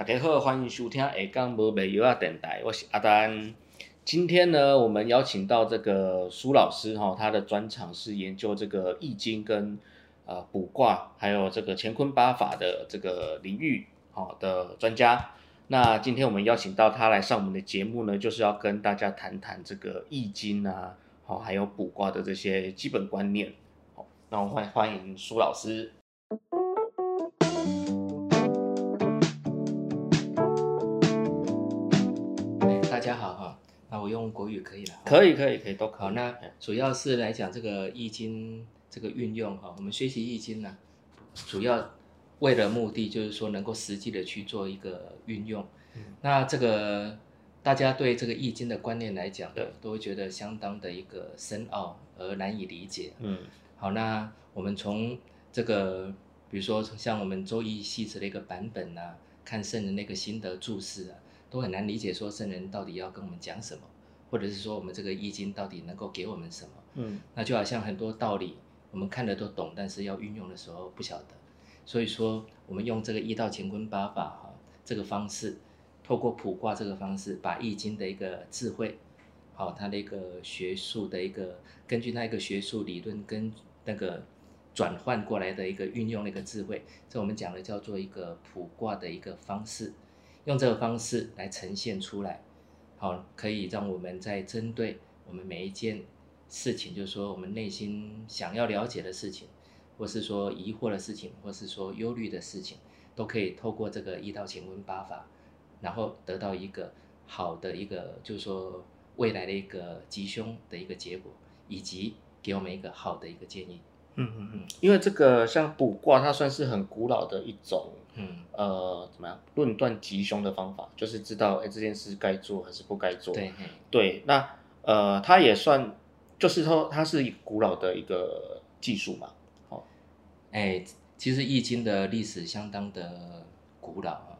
大家好，欢迎收听下港无卖药啊电台，我是阿丹。今天呢，我们邀请到这个苏老师哈，他的专长是研究这个易经跟呃卜卦，还有这个乾坤八法的这个领域好的专家。那今天我们邀请到他来上我们的节目呢，就是要跟大家谈谈这个易经啊，好还有卜卦的这些基本观念。好，那我欢欢迎苏老师。用国语可以了。可以可以可以都可以。好，那主要是来讲这个易经这个运用哈，我们学习易经呢，主要为了目的就是说能够实际的去做一个运用。那这个大家对这个易经的观念来讲，对，都会觉得相当的一个深奥而难以理解。嗯，好，那我们从这个，比如说像我们周易系词的一个版本啊，看圣人那个心得注释啊，都很难理解说圣人到底要跟我们讲什么，或者是说我们这个易经到底能够给我们什么。嗯，那就好像很多道理我们看的都懂，但是要运用的时候不晓得。所以说，我们用这个一道乾坤八法哈这个方式，透过卜卦这个方式，把易经的一个智慧，好，它的一个学术的一个，根据它一个学术理论跟那个转换过来的一个运用的一个智慧，这我们讲的叫做一个卜卦的一个方式，用这个方式来呈现出来，好，可以让我们在针对我们每一件事情，就是说我们内心想要了解的事情。或是说疑惑的事情，或是说忧虑的事情，都可以透过这个一道乾坤八法，然后得到一个好的一个，就是说未来的一个吉凶的一个结果，以及给我们一个好的一个建议。嗯嗯嗯，因为这个像卜卦，它算是很古老的一种，嗯，呃，怎么样论断吉凶的方法，就是知道哎这件事该做还是不该做。对对，那呃，它也算，就是说它是古老的一个技术嘛。哎，其实易经的历史相当的古老啊。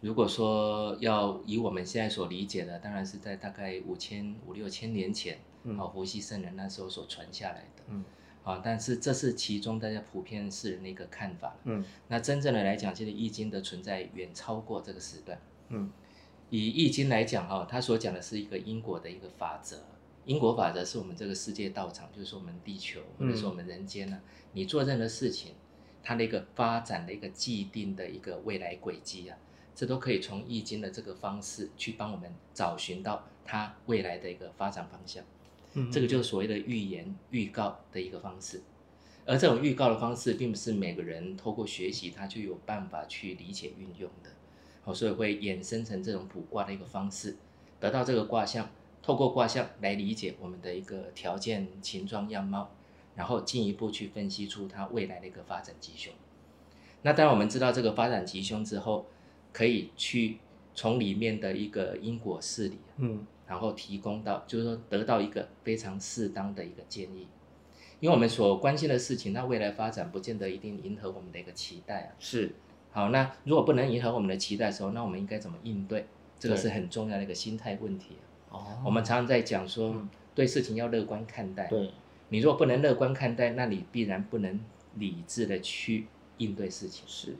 如果说要以我们现在所理解的，当然是在大概五千五六千年前，啊，伏羲圣人那时候所传下来的，嗯，啊，但是这是其中大家普遍是那个看法，嗯，那真正的来讲，其实易经的存在远超过这个时段，嗯，以易经来讲哈，它所讲的是一个因果的一个法则。因果法则是我们这个世界道场，就是说我们地球，或者说我们人间呢，你做任何事情，它的一个发展的一个既定的一个未来轨迹啊，这都可以从易经的这个方式去帮我们找寻到它未来的一个发展方向。这个就是所谓的预言、预告的一个方式。而这种预告的方式，并不是每个人透过学习他就有办法去理解运用的。好，所以会衍生成这种卜卦的一个方式，得到这个卦象。透过卦象来理解我们的一个条件、形状、样貌，然后进一步去分析出它未来的一个发展吉凶。那当，我们知道这个发展吉凶之后，可以去从里面的一个因果事理，嗯，然后提供到，就是说得到一个非常适当的一个建议。因为我们所关心的事情，那未来发展不见得一定迎合我们的一个期待啊。是。好，那如果不能迎合我们的期待的时候，那我们应该怎么应对？这个是很重要的一个心态问题。哦，我们常常在讲说，对事情要乐观看待。对，你如果不能乐观看待，那你必然不能理智的去应对事情。是，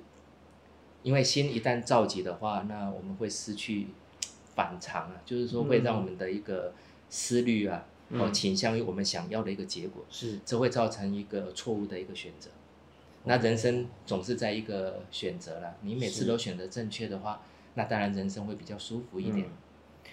因为心一旦着急的话，那我们会失去反常啊，就是说会让我们的一个思虑啊，哦倾向于我们想要的一个结果。是，这会造成一个错误的一个选择。那人生总是在一个选择了，你每次都选择正确的话，那当然人生会比较舒服一点。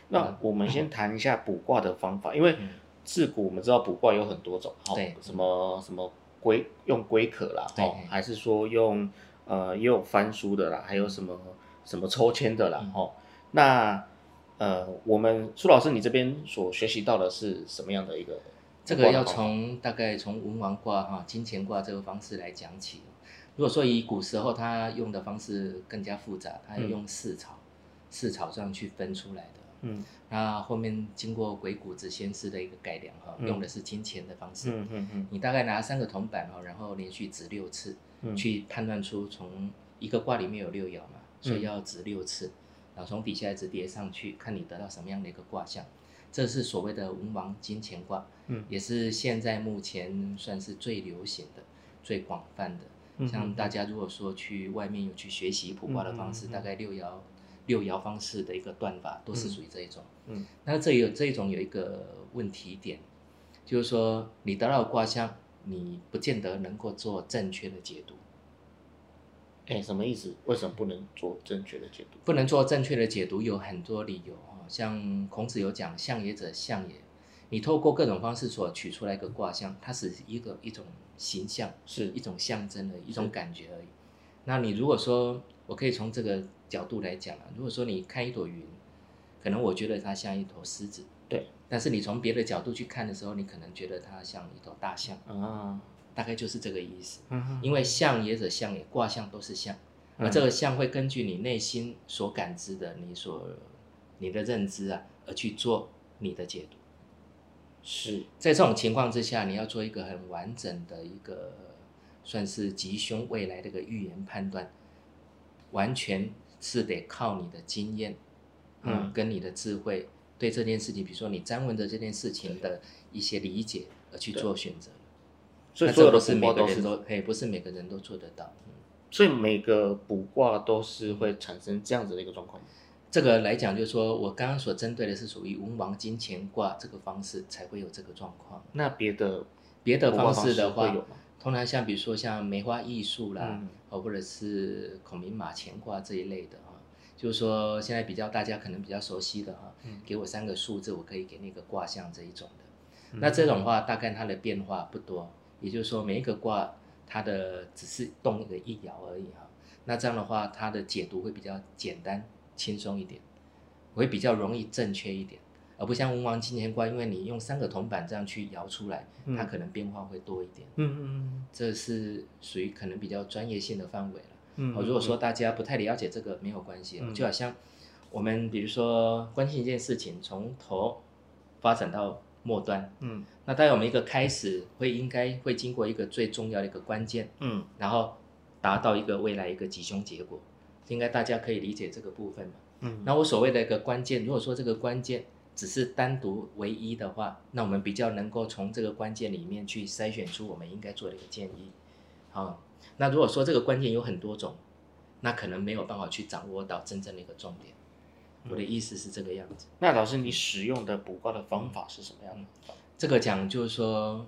那我们先谈一下卜卦的方法，因为自古我们知道卜卦有很多种，对，什么什么龟用龟壳啦，哦，还是说用呃也有翻书的啦，还有什么什么抽签的啦，哦，那呃我们苏老师你这边所学习到的是什么样的一个？这个要从大概从文王卦哈金钱卦这个方式来讲起。如果说以古时候他用的方式更加复杂，他用四草四草这样去分出来的。嗯，那后面经过鬼谷子先师的一个改良哈，用的是金钱的方式。嗯嗯嗯。你大概拿三个铜板哈，然后连续指六次，去判断出从一个卦里面有六爻嘛，所以要指六次，然后从底下一直叠上去，看你得到什么样的一个卦象。这是所谓的文王金钱卦，嗯，也是现在目前算是最流行的、最广泛的。嗯像大家如果说去外面有去学习卜卦的方式，大概六爻六爻方式的一个断法都是属于这一种。嗯那这有这一种有一个问题点，就是说你得到卦象，你不见得能够做正确的解读，哎，什么意思？为什么不能做正确的解读？不能做正确的解读有很多理由哦。像孔子有讲“象也者，象也”，你透过各种方式所取出来一个卦象，它是一个一种形象，是一种象征的，一种感觉而已。那你如果说，我可以从这个角度来讲啊，如果说你看一朵云，可能我觉得它像一头狮子，对，但是你从别的角度去看的时候，你可能觉得它像一头大象，啊，大概就是这个意思。嗯因为象也者象也，卦象都是象，而嗯这个象会根据你内心所感知的、你所你的认知啊，而去做你的解读。是在这种情况之下，你要做一个很完整的一个算是吉凶未来的一个预言判断，完全是得靠你的经验，嗯，嗯跟你的智慧对这件事情，比如说你瞻闻的这件事情的一些理解而去做选择。所以那所有的卜这不是每卦都是，个人都，嘿，不是每个人都做得到。嗯所以每个卜卦都是会产生这样子的一个状况。这个来讲，就是说我刚刚所针对的是属于文王金钱卦这个方式才会有这个状况。那别的别的方式的话？通常像比如说像梅花易数啦，嗯哦，或者是孔明马前卦这一类的哈，就是说现在比较大家可能比较熟悉的哈，嗯给我三个数字，我可以给那个卦象这一种的。嗯那这种话大概它的变化不多，也就是说每一个卦它的只是动个一爻而已哈。那这样的话，它的解读会比较简单轻松一点，会比较容易正确一点。而不像文王金钱卦，因为你用三个铜板这样去摇出来，它嗯可能变化会多一点。嗯嗯这是属于可能比较专业性的范围了。嗯哦，如果说大家不太了解这个，没有关系，嗯就好像我们比如说关心一件事情，从头发展到末端，嗯那当然我们一个开始会应该会经过一个最重要的一个关键，嗯然后达到一个未来一个吉凶结果，应该大家可以理解这个部分嘛。嗯那我所谓的一个关键，如果说这个关键只是单独唯一的话，那我们比较能够从这个关键里面去筛选出我们应该做的一个建议。好，那如果说这个关键有很多种，那可能没有办法去掌握到真正的一个重点。我的意思是这个样子。那老师，你使用的卜卦的方法是什么样的？这个讲就是说，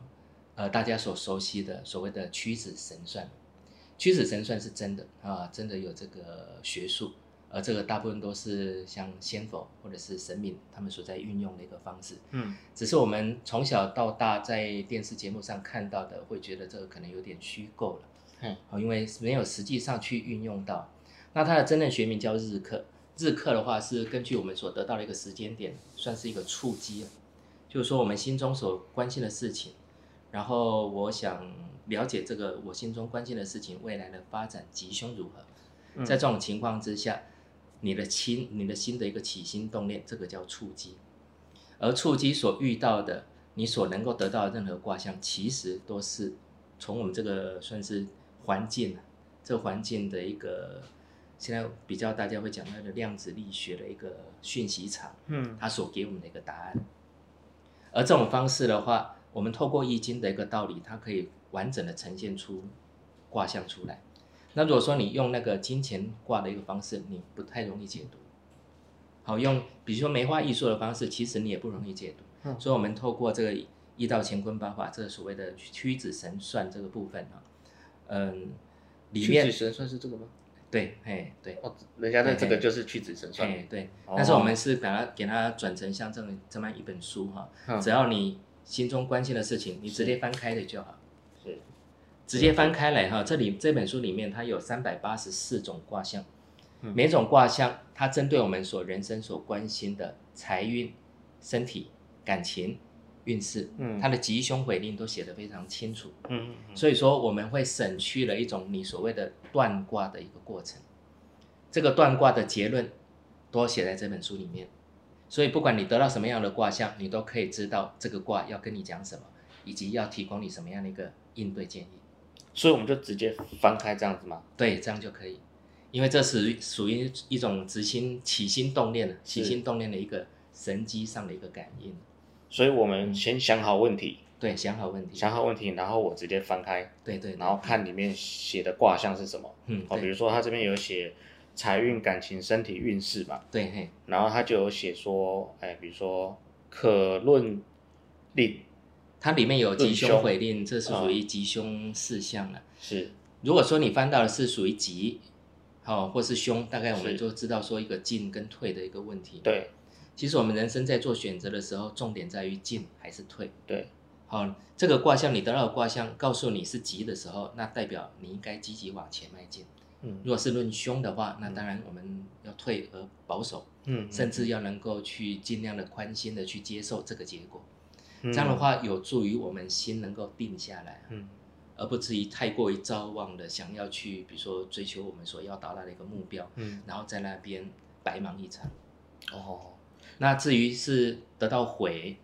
呃，大家所熟悉的所谓的屈指神算，屈指神算是真的啊，真的有这个学术，而这个大部分都是像仙佛或者是神明他们所在运用的一个方式。嗯只是我们从小到大在电视节目上看到的，会觉得这个可能有点虚构了，嗯哦，因为没有实际上去运用到。那它的真正学名叫日课，日课的话是根据我们所得到的一个时间点，算是一个触机，就是说我们心中所关心的事情，然后我想了解这个我心中关心的事情未来的发展吉凶如何。嗯在这种情况之下，你的心、你的心的一个起心动念，这个叫触机。而触机所遇到的，你所能够得到的任何卦象，其实都是从我们这个算是环境，这个环境的一个现在比较大家会讲到的量子力学的一个讯息场，嗯它所给我们的一个答案。而这种方式的话，我们透过易经的一个道理，它可以完整的呈现出卦象出来。那如果说你用那个金钱卦的一个方式，你不太容易解读。好，用比如说梅花易数的方式，其实你也不容易解读。嗯所以，我们透过这个易道乾坤八卦，这个所谓的屈指神算这个部分啊，嗯，里面屈指神算是这个吗？对，哎，对，哦，人家的这个就是屈指神算。哎，对，哦但是我们是把它给它转成像这么这么一本书哈，嗯只要你心中关心的事情，你直接翻开的就好，是。直接翻开来哈。这里这本书里面它有三百八十四种卦象，嗯。每种卦象它针对我们所人生所关心的财运、身体、感情、运势，嗯它的吉凶悔令都写得非常清楚。嗯嗯所以说我们会省去了一种你所谓的断卦的一个过程，这个断卦的结论都写在这本书里面。所以不管你得到什么样的卦象，你都可以知道这个卦要跟你讲什么，以及要提供你什么样的一个应对建议。所以我们就直接翻开这样子吗？对，这样就可以，因为这是属于一种直心起心动念的起心动念的一个神机上的一个感应。所以我们先想好问题，对，想好问题，想好问题，然后我直接翻开，对对，然后看里面写的卦象是什么。嗯，哦，比如说他这边有写财运、感情、身体运势嘛，对嘿，然后他就有写说，哎，比如说可论令，它里面有吉凶论凶毁令，这是属于吉凶四象了。是。如果说你翻到的是属于吉，好、或是凶，大概我们就知道说一个进跟退的一个问题。，对其实我们人生在做选择的时候，重点在于进还是退。对，好、这个卦象你得到的卦象告诉你是吉的时候，那代表你应该积极往前迈进。嗯如果是论凶的话，那当然我们要退而保守，嗯，甚至要能够去尽量的宽心的去接受这个结果。这这样的，话，有助于我们心能够定下来，嗯而不至于太过于昭望的想要去，比如说追求我们所要达到的一个目标，嗯，然后在那边白忙一场。哦，那至于是得到悔，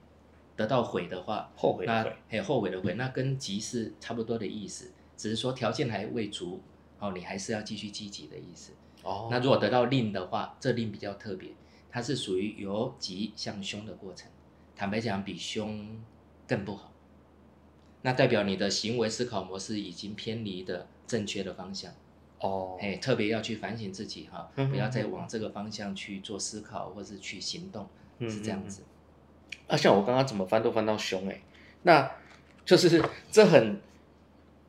得到悔的话，后悔的悔，还有后悔的悔，那跟急是差不多的意思，只是说条件还未足，哦，你还是要继续积极的意思。哦，那如果得到令的话，这令比较特别，它是属于由吉向凶的过程。坦白讲，比凶更不好。那代表你的行为思考模式已经偏离的正确的方向，哦，哎，特别要去反省自己哈，不要再往这个方向去做思考或是去行动，嗯是这样子。啊、像我刚刚怎么翻都翻到胸哎、那就是这很，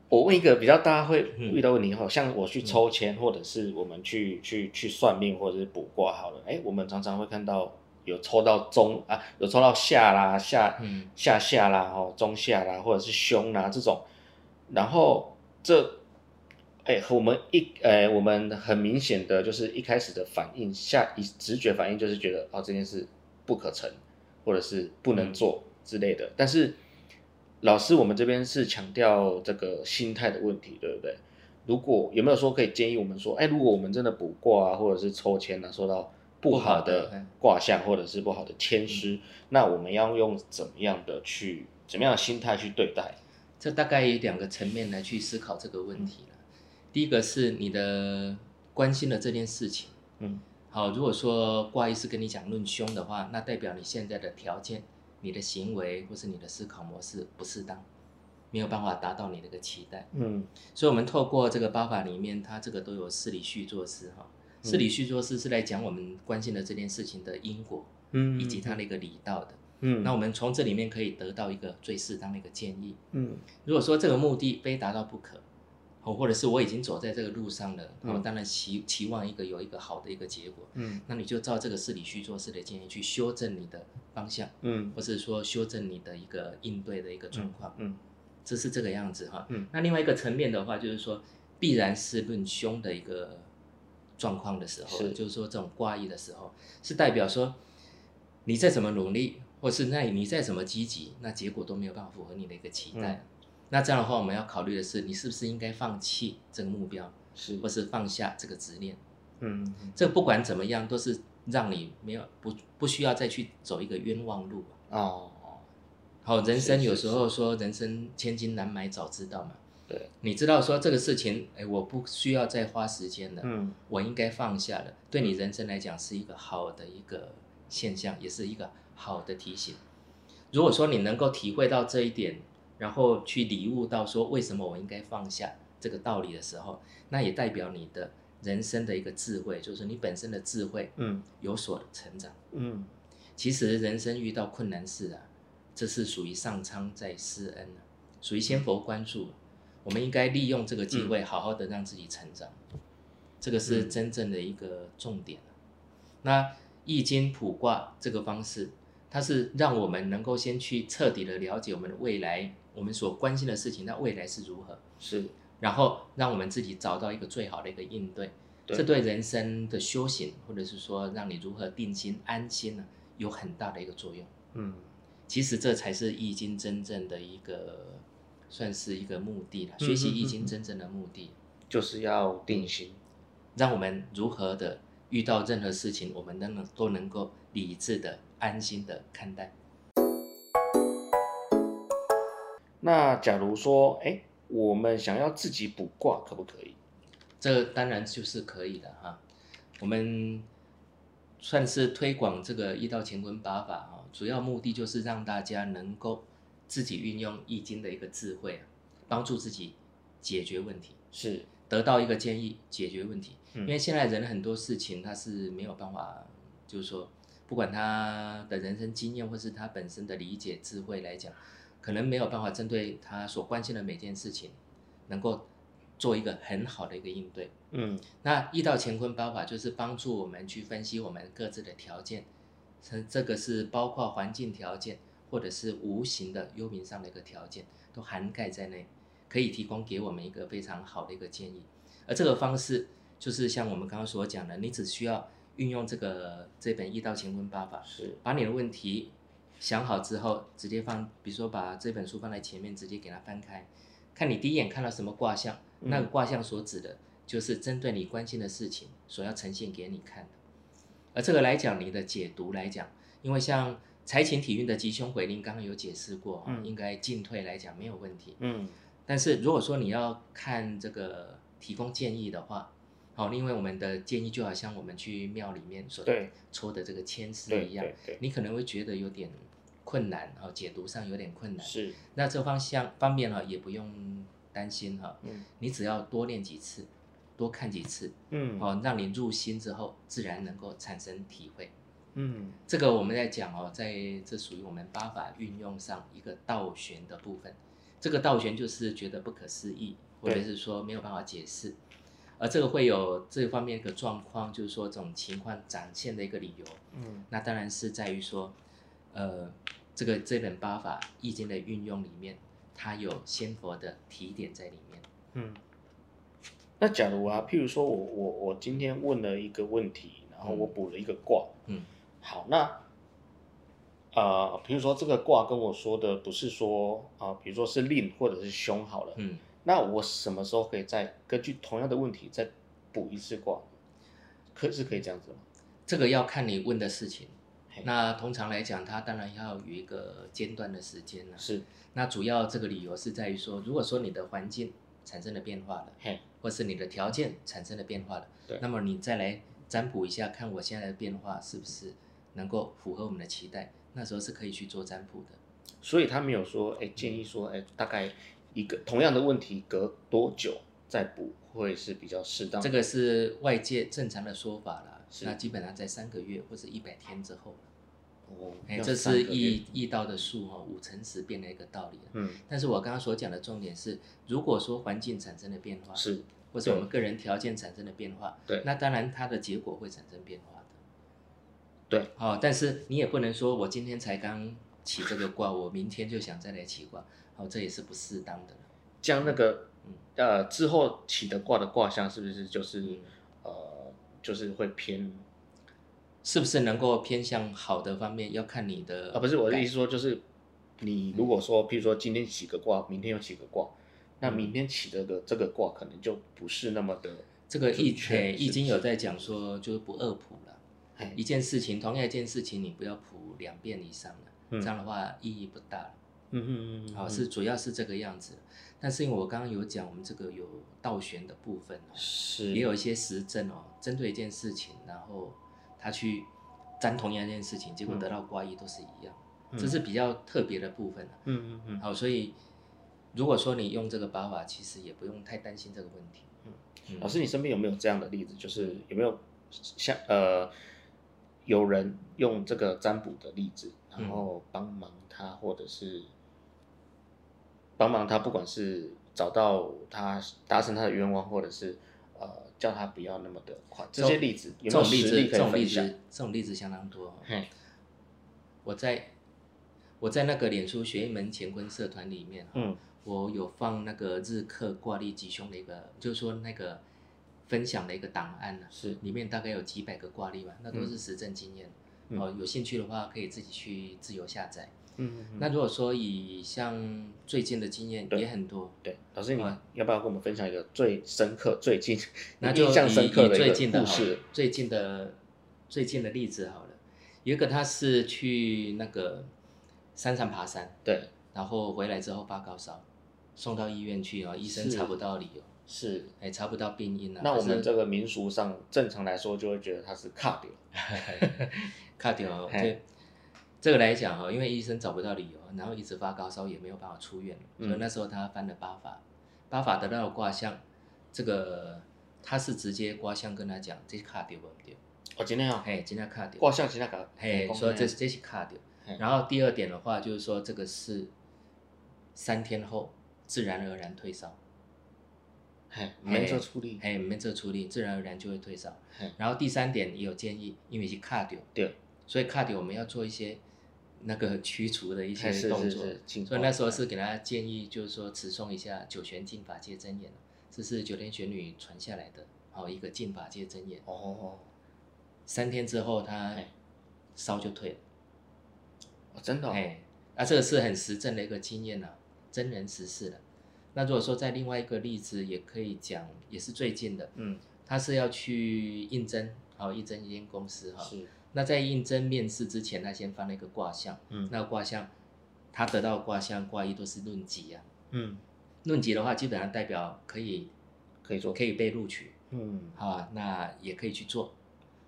我问一个比较大家会嗯。遇到问题哈，像我去抽签，或者是我们去去去算命，或者是卜卦好了，哎、我们常常会看到有抽到中啊，有抽到下啦下嗯。下下啦哈，中下啦，或者是胸啦这种，然后这。哎，我们一呃，我们很明显的就是一开始的反应，下一直觉反应就是觉得哦这件事不可成，或者是不能做之类的。但是老师，我们这边是强调这个心态的问题，对不对？如果有没有说可以建议我们说，哎，如果我们真的卜卦啊，或者是抽签啊，收到不好的卦象或者是不好的签师，那我们要用怎么样的去怎么样的心态去对待？这大概有两个层面来去思考这个问题了。第一个是你的关心的这件事情。嗯好，如果说卦医师跟你讲论凶的话，那代表你现在的条件、你的行为或是你的思考模式不适当，没有办法达到你的一个期待。嗯所以，我们透过这个八法里面，它这个都有事理续作诗哈。事理续作诗是来讲我们关心的这件事情的因果，嗯以及它的一个理道的。嗯那我们从这里面可以得到一个最适当的一个建议。嗯如果说这个目的非达到不可，哦，或者是我已经走在这个路上了，嗯。我当然期期望一个有一个好的一个结果，嗯。那你就照这个事理去做事的建议去修正你的方向，嗯。或是说修正你的一个应对的一个状况，嗯。这是这个样子哈。嗯。那另外一个层面的话，就是说必然是论凶的一个状况的时候，是就是说这种卦意的时候，是代表说你再怎么努力，或是那你再怎么积极，那结果都没有办法符合你的一个期待。嗯那这样的话，我们要考虑的是，你是不是应该放弃这个目标，是或是放下这个执念？嗯这不管怎么样，都是让你没有不不需要再去走一个冤枉路。哦好，人生有时候说人生千金难买早知道嘛。对，你知道说这个事情，哎，我不需要再花时间了，嗯我应该放下了。对你人生来讲是一个好的一个现象，也是一个好的提醒。如果说你能够体会到这一点，然后去领悟到说为什么我应该放下这个道理的时候，那也代表你的人生的一个智慧，就是你本身的智慧嗯有所成长。嗯其实人生遇到困难事啊，这是属于上苍在施恩啊，属于先佛关注。我们应该利用这个机会，好好的让自己成长，这个是嗯真正的一个重点。那易经卜卦这个方式，它是让我们能够先去彻底的了解我们的未来，我们所关心的事情，那未来是如何，是然后让我们自己找到一个最好的一个应对。对这对人生的修行，或者是说让你如何定心安心呢，有很大的一个作用。嗯其实这才是易经真正的一个，算是一个目的了。嗯学习易经真正的目的，就是要定心。让我们如何的遇到任何事情，我们都能都能够理智的、安心的看待。那假如说，哎，我们想要自己卜卦，可不可以？这当然就是可以的哈。我们算是推广这个一道乾坤八法啊，主要目的就是让大家能够自己运用易经的一个智慧啊，帮助自己解决问题，是，得到一个建议解决问题。嗯因为现在人很多事情他是没有办法，就是说，不管他的人生经验或是他本身的理解智慧来讲，可能没有办法针对他所关心的每件事情，能够做一个很好的一个应对。嗯那易道乾坤八法就是帮助我们去分析我们各自的条件，这这个是包括环境条件或者是无形的幽冥上的一个条件，都涵盖在内，可以提供给我们一个非常好的一个建议。而这个方式就是像我们刚刚所讲的，你只需要运用这个这本易道乾坤八法，是，把你的问题想好之后，直接放，比如说把这本书放在前面，直接给它翻开，看你第一眼看到什么卦象，嗯那个卦象所指的就是针对你关心的事情所要呈现给你看的。而这个来讲，你的解读来讲，因为像财情体运的吉凶回令，刚刚有解释过，嗯应该进退来讲没有问题。嗯但是如果说你要看这个提供建议的话，好，因为我们的建议就好像我们去庙里面所对抽的这个签诗一样你可能会觉得有点困难，哦，解读上有点困难。是，那这方向方面哈，也不用担心哈，嗯你只要多练几次，多看几次，嗯哦，让你入心之后，自然能够产生体会。嗯这个我们在讲哦，在这属于我们八法运用上一个倒悬的部分。这个倒悬就是觉得不可思议，或者是说没有办法解释，而这个会有这方面一个状况，就是说这种情况展现的一个理由。嗯那当然是在于说，呃，这个这本八法易经的运用里面，它有仙佛的提点在里面。嗯。那假如啊，譬如说我我我今天问了一个问题，然后我补了一个卦，嗯，好，那呃，比如说这个卦跟我说的不是说啊、比如说是令或者是凶好了，嗯，那我什么时候可以再根据同样的问题再补一次卦？可是可以这样子吗？这个要看你问的事情。那通常来讲，它当然要有一个间断的时间了。是，那主要这个理由是在于说，如果说你的环境产生了变化了，嘿，或是你的条件产生了变化了，对那么你再来占卜一下，看我现在的变化是不是能够符合我们的期待，那时候是可以去做占卜的。所以他没有说，哎，建议说，哎，大概一个同样的问题隔多久再补会是比较适当的。这个是外界正常的说法啦，那基本上在三个月或者一百天之后，哦，哎，这是易易道的数哦，五乘十变的一个道理。嗯，但是我刚刚所讲的重点是，如果说环境产生了变化，是，或者我们个人条件产生了变化，对那当然它的结果会产生变化的。对，哦、但是你也不能说我今天才刚起这个卦，我明天就想再来起卦，好、这也是不适当的了。将那个嗯呃之后起的卦的卦象是不是就是嗯呃就是会偏是不是能够偏向好的方面，要看你的啊？不是我的意思说，就是你如果说，譬如说今天起个卦，明天又起个卦，那明天起的个这个卦可能就不是那么的这个易诶易经有在讲说，就是不二谱了。哎一件事情，同样一件事情，你不要谱两遍以上这样的话意义不大了。嗯嗯嗯，好、嗯。是主要是这个样子。但是因为我刚刚有讲，我们这个有倒悬的部分哦，是。也有一些实证哦，针对一件事情，然后他去占同样一件事情，结果得到卦意都是一样，这是比较特别的部分啊。嗯嗯嗯。好，所以如果说你用这个八法，其实也不用太担心这个问题。嗯。老师，你身边有没有这样的例子？就是有没有像呃有人用这个占卜的例子，然嗯。后帮忙他，或者是帮忙他，不管是找到他达成他的愿望，或者是呃叫他不要那么的快，这些例子有没有这种例子，这种例子这种例子相当多、哦。我在我在那个脸书学一门乾坤社团里面，嗯。我有放那个日课挂历吉凶的一个，就是说那个分享的一个档案呢、是。里面大概有几百个挂历吧，那都是实证经验。嗯哦，有兴趣的话可以自己去自由下载。嗯那如果说以像最近的经验也很多，对，老师你啊要不要跟我们分享一个最深刻、最近那就印象深刻的最近的故事？最近的最近的例子好了，有一个他是去那个山上爬山，对，然后回来之后发高烧，送到医院去啊，医生查不到理由，是。哎，查不到病因啊。那我们这个民俗上正常来说就会觉得他是卡掉，卡掉，嘿。对，这个来讲哈，因为医生找不到理由，然后一直发高烧，也没有办法出院，嗯。所以那时候他翻了八法，八法得到了卦象，这个他是直接卦象跟他讲，这卡丢不丢？哦，今天哦，嘿，今天卡丢，卦象今天搞，嘿，讲说这嘿这是卡丢。然后第二点的话，就是说这个是三天后自然而然退烧，嘿，没做处理，嘿，没这处理，自然而然就会退烧。然后第三点也有建议，因为是卡丢，对，所以卡迪我们要做一些那个驱除的一些动作。所以那时候是给大家建议，就是说持诵一下九玄净法界真言，这是九天玄女传下来的，哦，一个净法界真言。哦，三天之后他嘿烧就退了，哦真的哦，哎，那这个是很实证的一个经验呐、真人实事的。那如果说在另外一个例子，也可以讲，也是最近的，嗯，他是要去应征，好、应征一间公司哈。是，那在应征面试之前，他先翻了一个卦象，嗯。那个卦象，他得到卦象卦意都是论吉啊。嗯，论级的话，基本上代表可以可以做，可以被录取，嗯，啊，那也可以去做，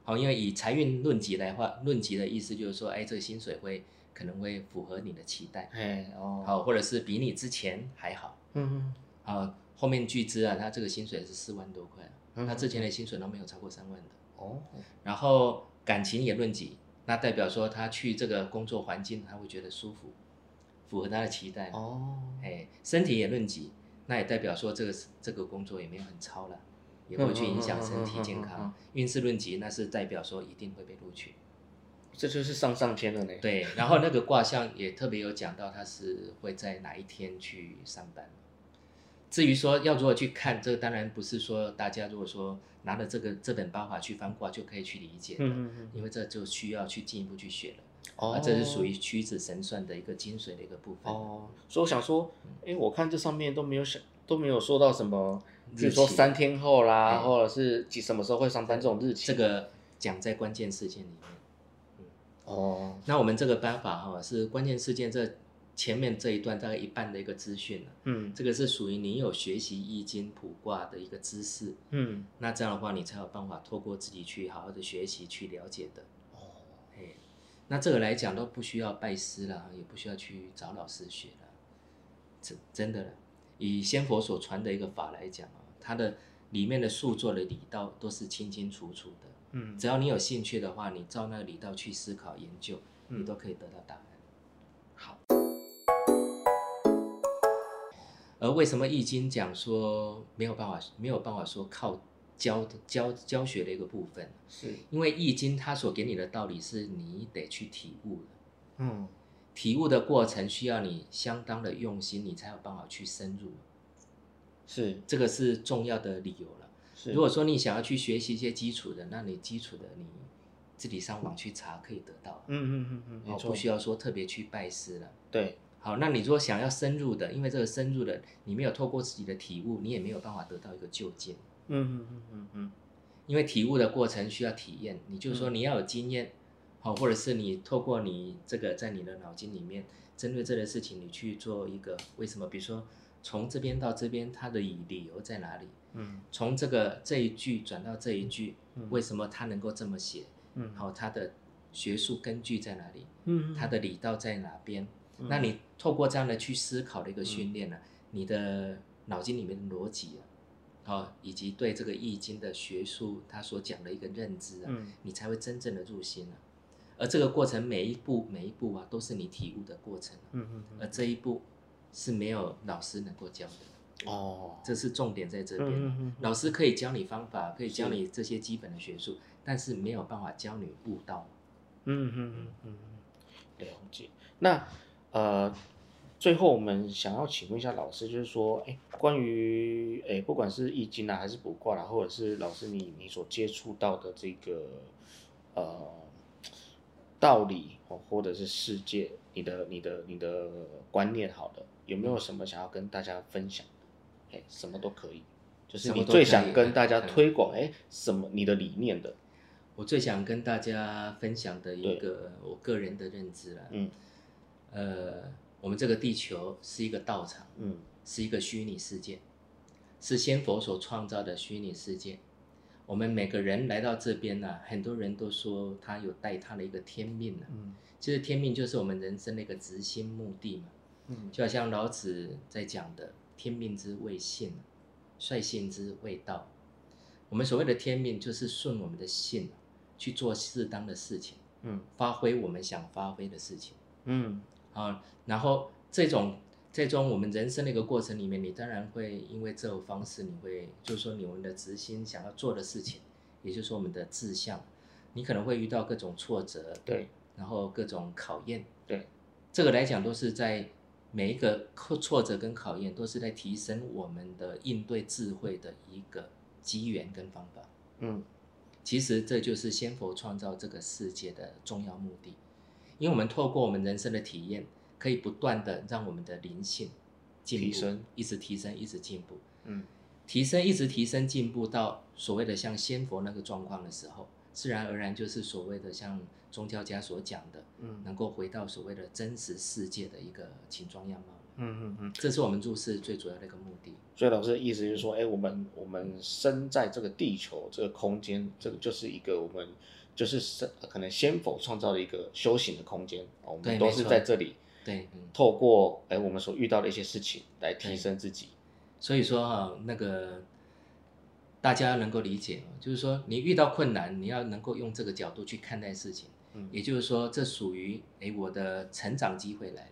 好，因为以财运论级来话，论级的意思就是说，哎，这个薪水会可能会符合你的期待，哎，哦，，好，或者是比你之前还好，嗯嗯啊，后面巨资啊，他这个薪水是四万多块，嗯他之前的薪水都没有超过三万的，哦，然后感情也论及，那代表说他去这个工作环境他会觉得舒服，符合他的期待，哦，哎，身体也论及，那也代表说这个这个工作也没有很超了，也不会去影响身体健康。运势论及，那是代表说一定会被录取。这就是上上签了呢，，对，然后那个卦象也特别有讲到，他是会在哪一天去上班。至于说要如何去看，这个当然不是说大家如果说拿了这个这本八法去翻卦就可以去理解的，嗯嗯嗯，因为这就需要去进一步去学了。哦啊，这是属于屈指神算的一个精髓的一个部分。哦，所以我想说，哎，我看这上面都没有想都没有说到什么，比如说三天后啦，哎或者是几什么时候会上班这种日期，这个讲在关键事件里面。哦，那我们这个办法哈是关键事件这前面这一段大概一半的一个资讯了，嗯这个是属于你有学习易经卜卦的一个知识，嗯，那这样的话你才有办法透过自己去好好的学习去了解的。哦，哎，那这个来讲都不需要拜师了，也不需要去找老师学了，真真的了。以仙佛所传的一个法来讲啊，它的里面的数作的理道都是清清楚楚的。嗯只要你有兴趣的话，你照那个理道去思考研究，嗯你都可以得到答案。好，而为什么易经讲说没有办法没有办法说靠教教教学的一个部分？是，因为易经它所给你的道理是你得去体悟的，嗯。体悟的过程需要你相当的用心，你才有办法去深入，是。这个是重要的理由了。是，如果说你想要去学习一些基础的，那你基础的你自己上网去查可以得到，嗯嗯嗯嗯，不需要说特别去拜师了。对，好，那你如果想要深入的，因为这个深入的，你没有透过自己的体悟，你也没有办法得到一个就近。嗯嗯嗯嗯嗯，因为体悟的过程需要体验，你就是说你要有经验，好、或者是你透过你这个在你的脑筋里面，针对这个事情，你去做一个为什么，比如说从这边到这边，它的理理由在哪里？嗯从这个这一句转到这一句，嗯为什么它能够这么写？嗯好、它的学术根据在哪里？嗯，它的理道在哪边？嗯。那你透过这样的去思考的一个训练呢、你的脑筋里面的逻辑啊，哦，以及对这个易经的学术他所讲的一个认知啊，嗯。你才会真正的入心啊。而这个过程每一步每一步啊，都是你体悟的过程、啊，嗯嗯而这一步是没有老师能够教的，哦，这是重点在这边啊、嗯嗯嗯老师可以教你方法，可以教你这些基本的学术，但是没有办法教你悟道。嗯嗯嗯嗯，了解。那呃，最后我们想要请问一下老师，就是说，哎，关于哎，不管是易经啊，还是卜卦啦，或者是老师你你所接触到的这个呃道理哦，或者是世界，你的你的你的观念，好的，有没有什么想要跟大家分享？的？哎，什么都可以，就是你最想跟大家嗯。推广，哎，什么你的理念的，我最想跟大家分享的一个我个人的认知啦，嗯呃，我们这个地球是一个道场，嗯。是一个虚拟世界，是先佛所创造的虚拟世界。我们每个人来到这边呢、很多人都说他有带他的一个天命呢、嗯。其实天命就是我们人生的一个执心目的嘛。嗯。就好像老子在讲的“天命之谓性，率性之谓道”。我们所谓的天命，就是顺我们的性去做适当的事情，嗯。发挥我们想发挥的事情。嗯啊。然后这种这种我们人生的一个过程里面，你当然会因为这种方式，你会就是说你我们的执心想要做的事情，也就是说我们的志向，你可能会遇到各种挫折，对然后各种考验，对，这个来讲都是在每一个挫挫折跟考验，都是在提升我们的应对智慧的一个机缘跟方法。嗯其实这就是先佛创造这个世界的重要目的，因为我们透过我们人生的体验，可以不断的让我们的灵性提升，一直提升，一直进步，嗯提升一直提升进步到所谓的像仙佛那个状况的时候，自然而然就是所谓的像宗教家所讲的，嗯能够回到所谓的真实世界的一个形状样貌。嗯嗯嗯。这是我们入世最主要的一个目的。所以老师的意思就是说，哎，我们我们生在这个地球这个空间，这个就是一个我们就是是可能先否创造了一个修行的空间，哦我们都是在这里对，嗯，透过哎我们所遇到的一些事情来提升自己。所以说哈、那个大家能够理解哦，就是说你遇到困难，你要能够用这个角度去看待事情。嗯也就是说，这属于哎我的成长机会来了。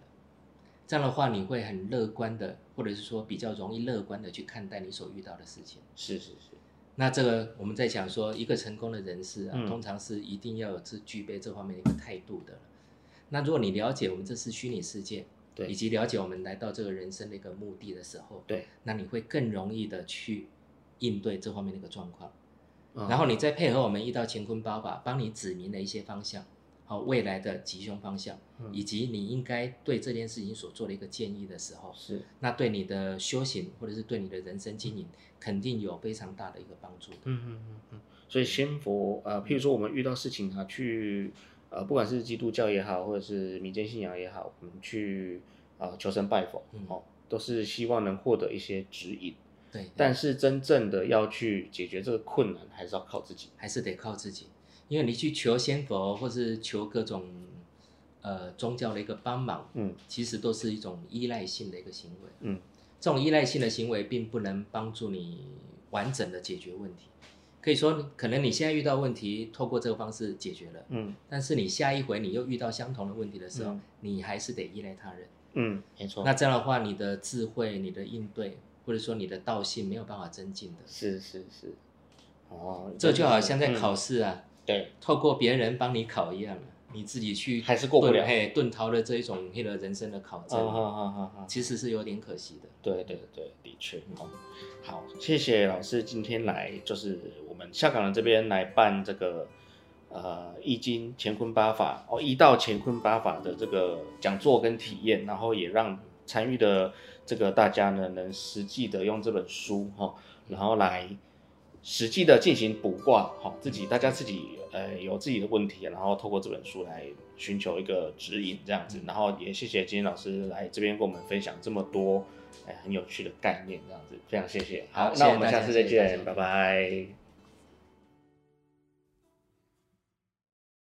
这样的话，你会很乐观的，或者是说比较容易乐观的去看待你所遇到的事情。是是是，那这个我们在讲说，一个成功的人士啊，嗯通常是一定要有这具备这方面的一个态度的。那如果你了解我们这是虚拟世界，对以及了解我们来到这个人生的一个目的的时候，对，那你会更容易的去应对这方面的一个状况。嗯然后你再配合我们一道乾坤八法，帮你指明了一些方向，好未来的吉凶方向，嗯以及你应该对这件事情所做的一个建议的时候，是那对你的修行或者是对你的人生经营，肯定有非常大的一个帮助的。嗯嗯嗯嗯，所以仙佛呃，譬如说我们遇到事情啊，去呃，不管是基督教也好，或者是民间信仰也好，我们去呃求神拜佛，嗯哦，都是希望能获得一些指引。对，但是真正的要去解决这个困难，还是要靠自己。还是得靠自己，因为你去求仙佛或是求各种呃宗教的一个帮忙，嗯其实都是一种依赖性的一个行为。嗯，这种依赖性的行为并不能帮助你完整的解决问题。可以说，可能你现在遇到问题，透过这个方式解决了，嗯但是你下一回你又遇到相同的问题的时候，嗯你还是得依赖他人。嗯，没错。那这样的话，你的智慧、你的应对，或者说你的道性没有办法增进的。是是是，哦，这就好像在嗯考试啊，对，透过别人帮你考一样啊，你自己去还是过不了遁嘿，遁逃的这一种那个人生的考啊证，哈哈哈哈，其实是有点可惜的。对对对，的确。哦，好，谢谢老师今天来，就是我们香港人这边来办这个呃易经乾坤八法哦，一道乾坤八法的这个讲座跟体验，然后也让参与的这个大家呢，能实际的用这本书哈、哦，然后来实际的进行卜卦，好、自己大家自己呃有自己的问题，然后透过这本书来寻求一个指引这样子，然后也谢谢金老师来这边跟我们分享这么多哎很有趣的概念这样子，非常谢谢。好，好那我们下次再见，谢谢大家拜拜。